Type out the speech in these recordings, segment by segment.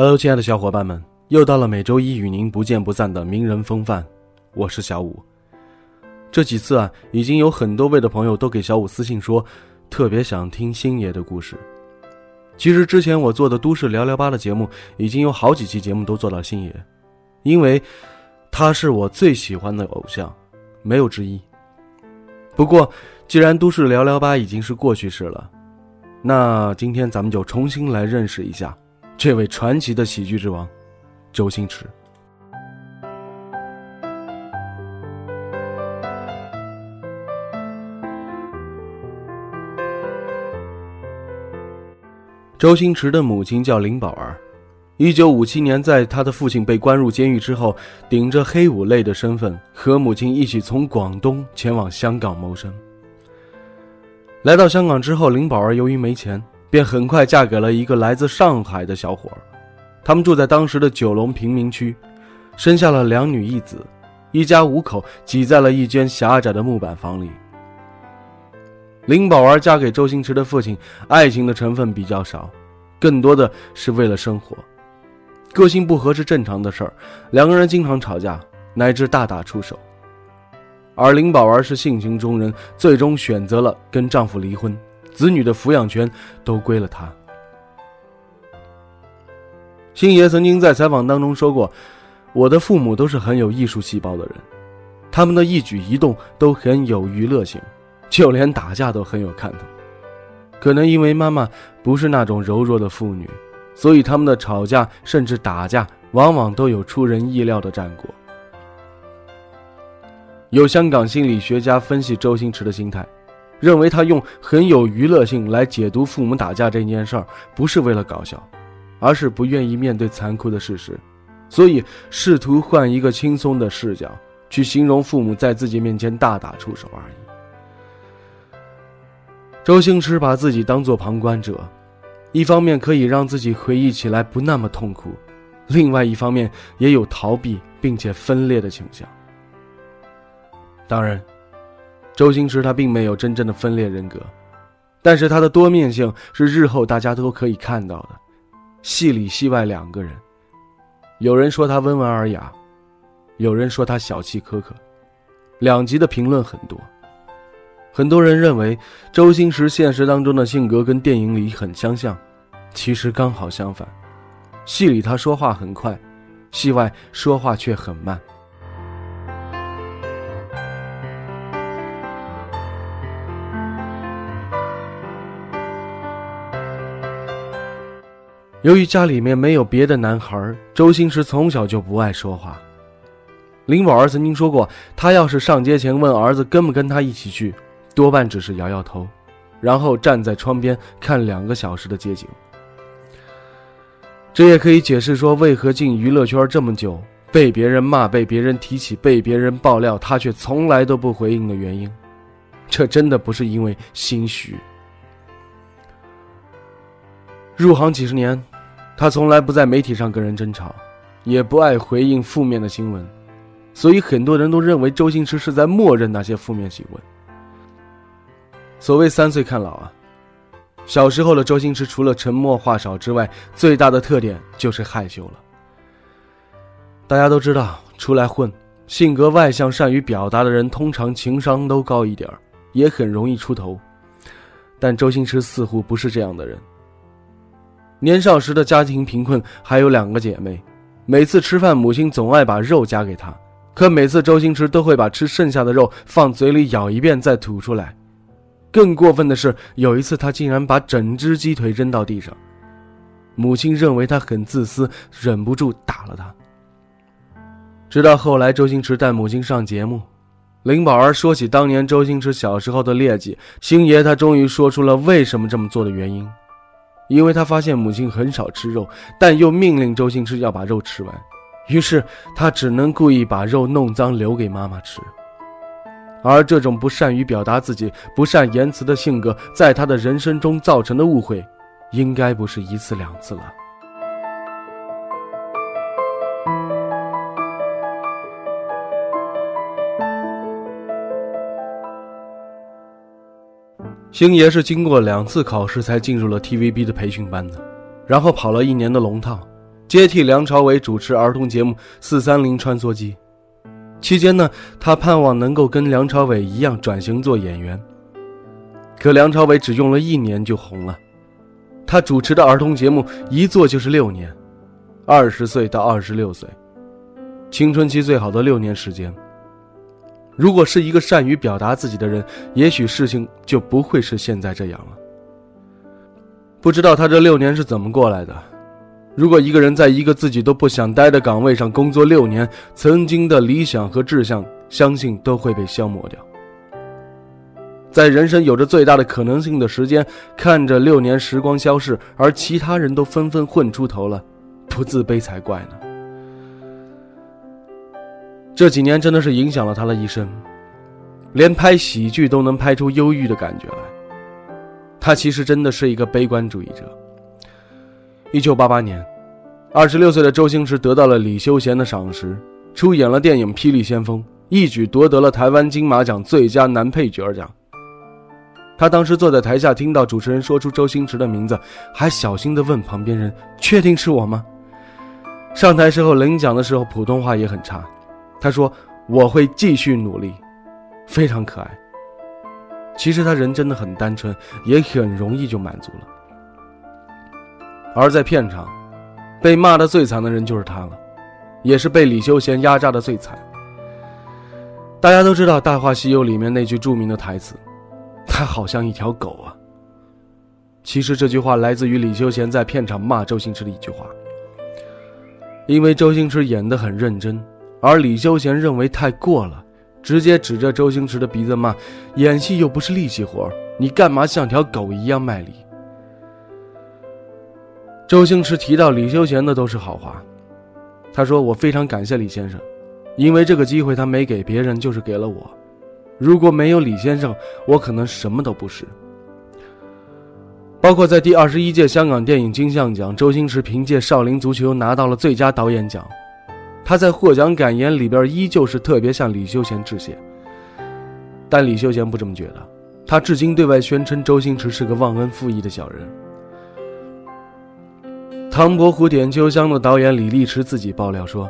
Hello，亲爱的小伙伴们，又到了每周一与您不见不散的名人风范，我是小五。这几次啊，已经有很多位的朋友都给小五私信说，特别想听星爷的故事。其实之前我做的都市聊聊吧的节目，已经有好几期节目都做到星爷，因为他是我最喜欢的偶像，没有之一。不过，既然都市聊聊吧已经是过去式了，那今天咱们就重新来认识一下。这位传奇的喜剧之王，周星驰。周星驰的母亲叫林宝儿，一九五七年，在他的父亲被关入监狱之后，顶着黑五类的身份，和母亲一起从广东前往香港谋生。来到香港之后，林宝儿由于没钱。便很快嫁给了一个来自上海的小伙儿，他们住在当时的九龙贫民区，生下了两女一子，一家五口挤在了一间狭窄的木板房里。林宝儿嫁给周星驰的父亲，爱情的成分比较少，更多的是为了生活。个性不合是正常的事儿，两个人经常吵架，乃至大打出手。而林宝儿是性情中人，最终选择了跟丈夫离婚。子女的抚养权都归了他。星爷曾经在采访当中说过：“我的父母都是很有艺术细胞的人，他们的一举一动都很有娱乐性，就连打架都很有看头。可能因为妈妈不是那种柔弱的妇女，所以他们的吵架甚至打架，往往都有出人意料的战果。”有香港心理学家分析周星驰的心态。认为他用很有娱乐性来解读父母打架这件事儿，不是为了搞笑，而是不愿意面对残酷的事实，所以试图换一个轻松的视角去形容父母在自己面前大打出手而已。周星驰把自己当做旁观者，一方面可以让自己回忆起来不那么痛苦，另外一方面也有逃避并且分裂的倾向。当然。周星驰他并没有真正的分裂人格，但是他的多面性是日后大家都可以看到的，戏里戏外两个人。有人说他温文尔雅，有人说他小气苛刻，两极的评论很多。很多人认为周星驰现实当中的性格跟电影里很相像，其实刚好相反，戏里他说话很快，戏外说话却很慢。由于家里面没有别的男孩，周星驰从小就不爱说话。林宝儿曾经说过，他要是上街前问儿子跟不跟他一起去，多半只是摇摇头，然后站在窗边看两个小时的街景。这也可以解释说，为何进娱乐圈这么久，被别人骂、被别人提起、被别人爆料，他却从来都不回应的原因。这真的不是因为心虚。入行几十年。他从来不在媒体上跟人争吵，也不爱回应负面的新闻，所以很多人都认为周星驰是在默认那些负面新闻。所谓三岁看老啊，小时候的周星驰除了沉默话少之外，最大的特点就是害羞了。大家都知道，出来混，性格外向、善于表达的人，通常情商都高一点也很容易出头。但周星驰似乎不是这样的人。年少时的家庭贫困，还有两个姐妹。每次吃饭，母亲总爱把肉夹给他，可每次周星驰都会把吃剩下的肉放嘴里咬一遍再吐出来。更过分的是，有一次他竟然把整只鸡腿扔到地上。母亲认为他很自私，忍不住打了他。直到后来，周星驰带母亲上节目，林宝儿说起当年周星驰小时候的劣迹，星爷他终于说出了为什么这么做的原因，因为他发现母亲很少吃肉，但又命令周星驰要把肉吃完，于是他只能故意把肉弄脏留给妈妈吃。而这种不善于表达自己、不善言辞的性格，在他的人生中造成的误会，应该不是一次两次了。星爷是经过两次考试才进入了 TVB 的培训班的，然后跑了一年的龙套，接替梁朝伟主持儿童节目《四三零穿梭机》。期间呢，他盼望能够跟梁朝伟一样转型做演员。可梁朝伟只用了一年就红了，他主持的儿童节目一做就是六年，二十岁到二十六岁，青春期最好的六年时间。如果是一个善于表达自己的人，也许事情就不会是现在这样了。不知道他这六年是怎么过来的。如果一个人在一个自己都不想待的岗位上工作六年，曾经的理想和志向，相信都会被消磨掉。在人生有着最大的可能性的时间，看着六年时光消逝，而其他人都纷纷混出头了，不自卑才怪呢。这几年真的是影响了他的一生，连拍喜剧都能拍出忧郁的感觉来。他其实真的是一个悲观主义者。一九八八年。二十六岁的周星驰得到了李修贤的赏识，出演了电影《霹雳先锋》，一举夺得了台湾金马奖最佳男配角奖。他当时坐在台下，听到主持人说出周星驰的名字，还小心地问旁边人：“确定是我吗？”上台时候领奖的时候，普通话也很差。他说：“我会继续努力。”非常可爱。其实他人真的很单纯，也很容易就满足了。而在片场。被骂的最惨的人就是他了，也是被李修贤压榨的最惨。大家都知道《大话西游》里面那句著名的台词：“他好像一条狗啊。”其实这句话来自于李修贤在片场骂周星驰的一句话。因为周星驰演得很认真，而李修贤认为太过了，直接指着周星驰的鼻子骂：“演戏又不是力气活，你干嘛像条狗一样卖力？”周星驰提到李修贤的都是好话，他说：“我非常感谢李先生，因为这个机会他没给别人，就是给了我。如果没有李先生，我可能什么都不是。”包括在第二十一届香港电影金像奖，周星驰凭借《少林足球》拿到了最佳导演奖，他在获奖感言里边依旧是特别向李修贤致谢。但李修贤不这么觉得，他至今对外宣称周星驰是个忘恩负义的小人。《唐伯虎点秋香》的导演李立池自己爆料说，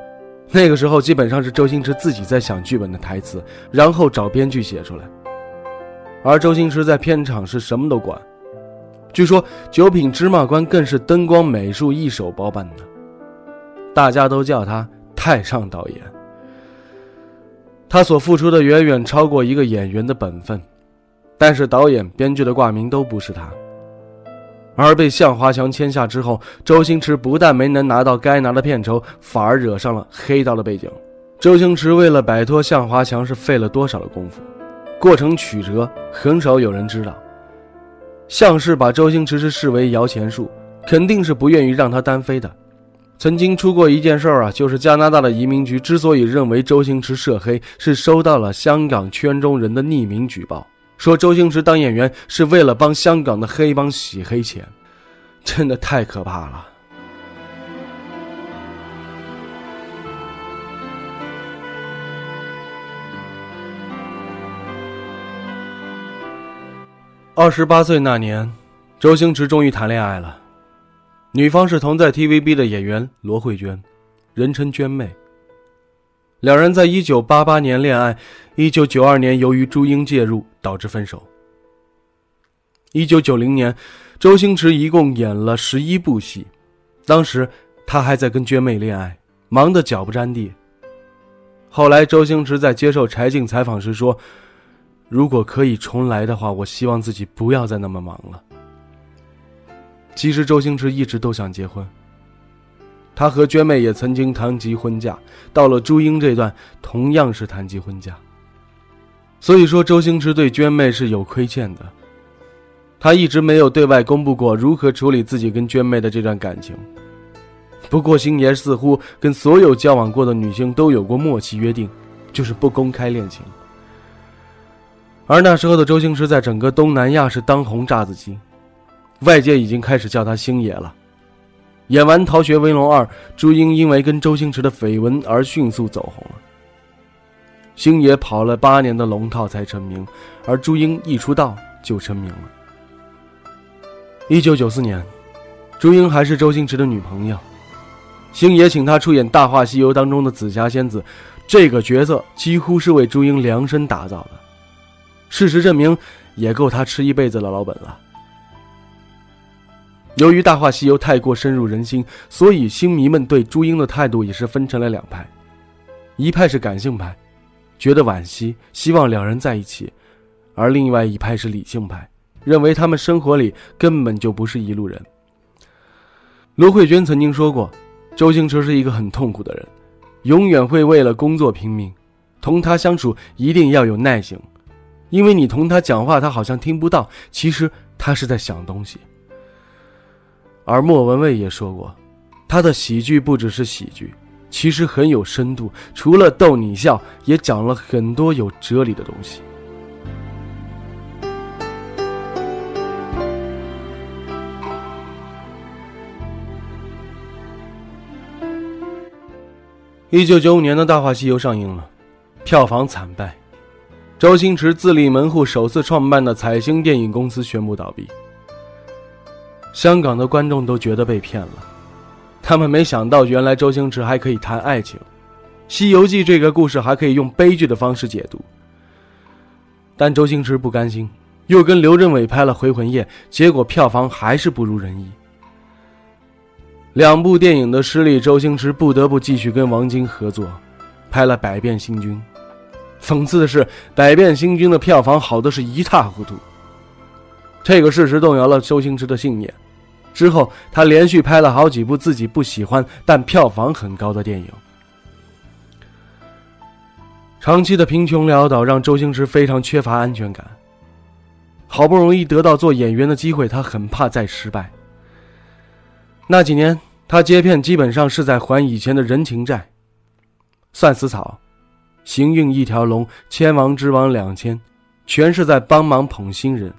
那个时候基本上是周星驰自己在想剧本的台词，然后找编剧写出来。而周星驰在片场是什么都管，据说《九品芝麻官》更是灯光美术一手包办的，大家都叫他太上导演。他所付出的远远超过一个演员的本分，但是导演、编剧的挂名都不是他。而被向华强签下之后，周星驰不但没能拿到该拿的片酬，反而惹上了黑道的背景。周星驰为了摆脱向华强，是费了多少的功夫，过程曲折，很少有人知道。向氏把周星驰是视为摇钱树，肯定是不愿意让他单飞的。曾经出过一件事儿啊，就是加拿大的移民局之所以认为周星驰涉黑，是收到了香港圈中人的匿名举报。说周星驰当演员是为了帮香港的黑帮洗黑钱，真的太可怕了。二十八岁那年，周星驰终于谈恋爱了，女方是同在 TVB 的演员罗慧娟，人称娟妹。两人在一九八八年恋爱，一九九二年由于朱茵介入导致分手。一九九零年，周星驰一共演了十一部戏，当时他还在跟娟妹恋爱，忙得脚不沾地。后来，周星驰在接受柴静采访时说：“如果可以重来的话，我希望自己不要再那么忙了。”其实周星驰一直都想结婚。他和娟妹也曾经谈及婚嫁，到了朱茵这段，同样是谈及婚嫁。所以说，周星驰对娟妹是有亏欠的。他一直没有对外公布过如何处理自己跟娟妹的这段感情。不过，星爷似乎跟所有交往过的女性都有过默契约定，就是不公开恋情。而那时候的周星驰在整个东南亚是当红炸子鸡，外界已经开始叫他星爷了。演完《逃学威龙二》，朱茵因为跟周星驰的绯闻而迅速走红了。星爷跑了八年的龙套才成名，而朱茵一出道就成名了。一九九四年，朱茵还是周星驰的女朋友，星爷请她出演《大话西游》当中的紫霞仙子，这个角色几乎是为朱茵量身打造的。事实证明，也够他吃一辈子的老本了。由于《大话西游》太过深入人心，所以星迷们对朱茵的态度也是分成了两派：一派是感性派，觉得惋惜，希望两人在一起；而另外一派是理性派，认为他们生活里根本就不是一路人。罗慧娟曾经说过，周星驰是一个很痛苦的人，永远会为了工作拼命，同他相处一定要有耐性。因为你同他讲话，他好像听不到，其实他是在想东西。而莫文蔚也说过，他的喜剧不只是喜剧，其实很有深度，除了逗你笑，也讲了很多有哲理的东西。一九九五年的《大话西游》上映了，票房惨败。周星驰自立门户，首次创办的彩星电影公司宣布倒闭。香港的观众都觉得被骗了，他们没想到原来周星驰还可以谈爱情，《西游记》这个故事还可以用悲剧的方式解读。但周星驰不甘心，又跟刘镇伟拍了《回魂夜》，结果票房还是不如人意。两部电影的失利，周星驰不得不继续跟王晶合作，拍了《百变星君》。讽刺的是，《百变星君》的票房好的是一塌糊涂。这个事实动摇了周星驰的信念。之后，他连续拍了好几部自己不喜欢但票房很高的电影。长期的贫穷潦倒让周星驰非常缺乏安全感。好不容易得到做演员的机会，他很怕再失败。那几年，他接片基本上是在还以前的人情债。算死草。行运一条龙，千王之王两千，全是在帮忙捧新人。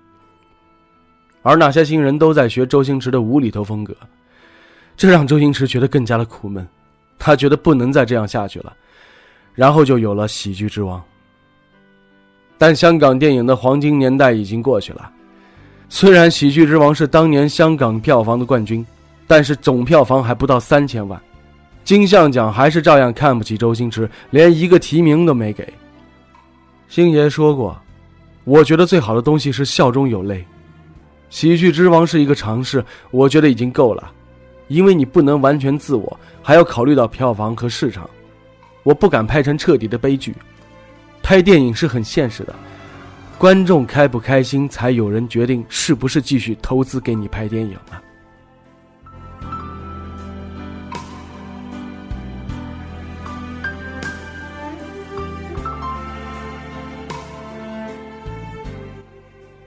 而那些新人都在学周星驰的无厘头风格，这让周星驰觉得更加的苦闷。他觉得不能再这样下去了，然后就有了喜剧之王。但香港电影的黄金年代已经过去了。虽然喜剧之王是当年香港票房的冠军，但是总票房还不到三千万。金像奖还是照样看不起周星驰，连一个提名都没给。星爷说过：“我觉得最好的东西是笑中有泪。喜剧之王是一个尝试，我觉得已经够了，因为你不能完全自我，还要考虑到票房和市场。我不敢拍成彻底的悲剧。拍电影是很现实的，观众开不开心，才有人决定是不是继续投资给你拍电影了。”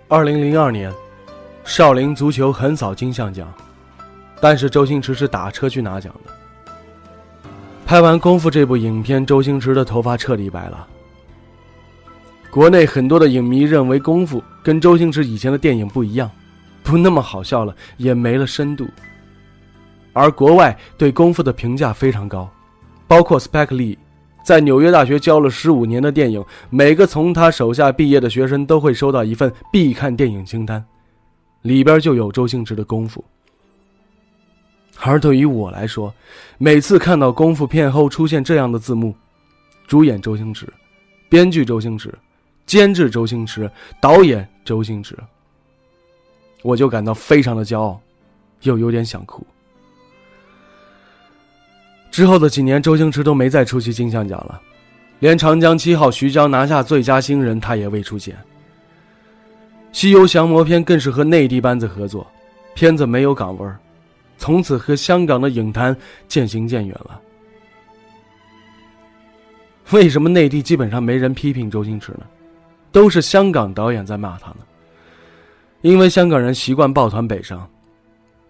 二零零二年，少林足球横扫金像奖，但是周星驰是打车去拿奖的。拍完《功夫》这部影片，周星驰的头发彻底白了。国内很多的影迷认为，《功夫》跟周星驰以前的电影不一样，不那么好笑了，也没了深度。而国外对《功夫》的评价非常高，包括 Spike Lee。在纽约大学教了十五年的电影，每个从他手下毕业的学生都会收到一份必看电影清单，里边就有周星驰的功夫。而对于我来说，每次看到功夫片后出现这样的字幕，主演周星驰，编剧周星驰，监制周星驰，导演周星驰，我就感到非常的骄傲，又有点想哭。之后的几年，周星驰都没再出席金像奖了，连《长江七号》徐娇拿下最佳新人，他也未出现。《西游降魔篇》更是和内地班子合作，片子没有港味儿，从此和香港的影坛渐行渐远了。为什么内地基本上没人批评周星驰呢？都是香港导演在骂他呢。因为香港人习惯抱团北上，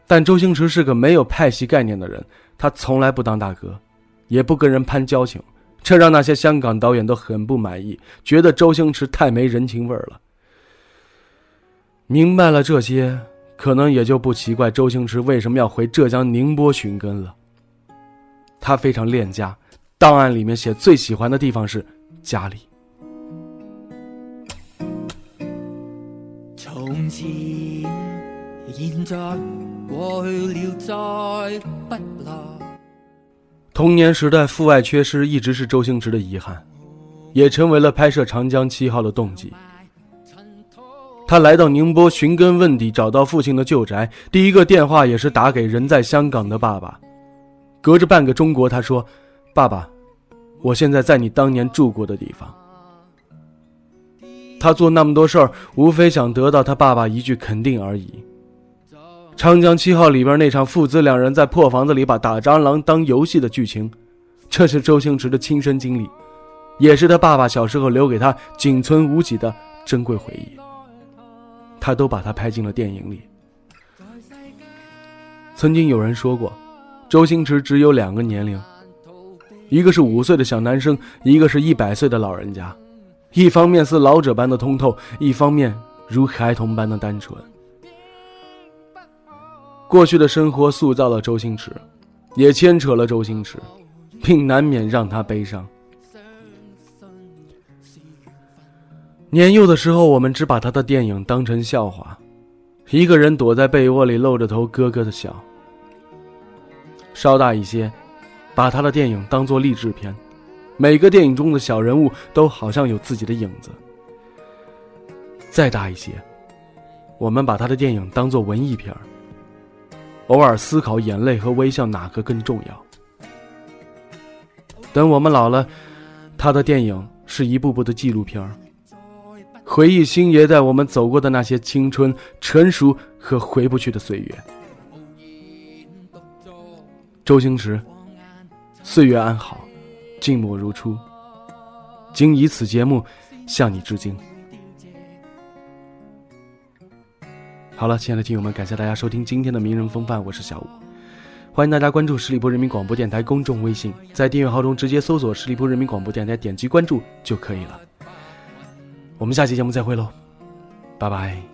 但周星驰是个没有派系概念的人，他从来不当大哥，也不跟人攀交情，这让那些香港导演都很不满意，觉得周星驰太没人情味儿了。明白了这些，可能也就不奇怪周星驰为什么要回浙江宁波寻根了。他非常恋家。档案里面写最喜欢的地方是家里。从前、现在、过去了，再不来。童年时代父爱缺失一直是周星驰的遗憾，也成为了拍摄《长江七号》的动机。他来到宁波寻根问底，找到父亲的旧宅，第一个电话也是打给人在香港的爸爸。隔着半个中国，他说：“爸爸。”我现在在你当年住过的地方。他做那么多事儿，无非想得到他爸爸一句肯定而已。《长江七号》里边那场父子两人在破房子里把打蟑螂当游戏的剧情，这是周星驰的亲身经历，也是他爸爸小时候留给他仅存无几的珍贵回忆。他都把它拍进了电影里。曾经有人说过，周星驰只有两个年龄。一个是五岁的小男生，一个是一百岁的老人家，一方面似老者般的通透，一方面如孩童般的单纯。过去的生活塑造了周星驰，也牵扯了周星驰，并难免让他悲伤。年幼的时候，我们只把他的电影当成笑话，一个人躲在被窝里露着头咯咯的笑。稍大一些。把他的电影当作励志片，每个电影中的小人物都好像有自己的影子。再大一些，我们把他的电影当作文艺片偶尔思考眼泪和微笑哪个更重要。等我们老了，他的电影是一部部的纪录片回忆星爷带我们走过的那些青春、成熟和回不去的岁月。周星驰。岁月安好，静默如初。今以此节目向你致敬。好了，亲爱的听友们，感谢大家收听今天的名人风范，我是小五。欢迎大家关注十里铺人民广播电台公众微信，在订阅号中直接搜索“十里铺人民广播电台”，点击关注就可以了。我们下期节目再会喽，拜拜。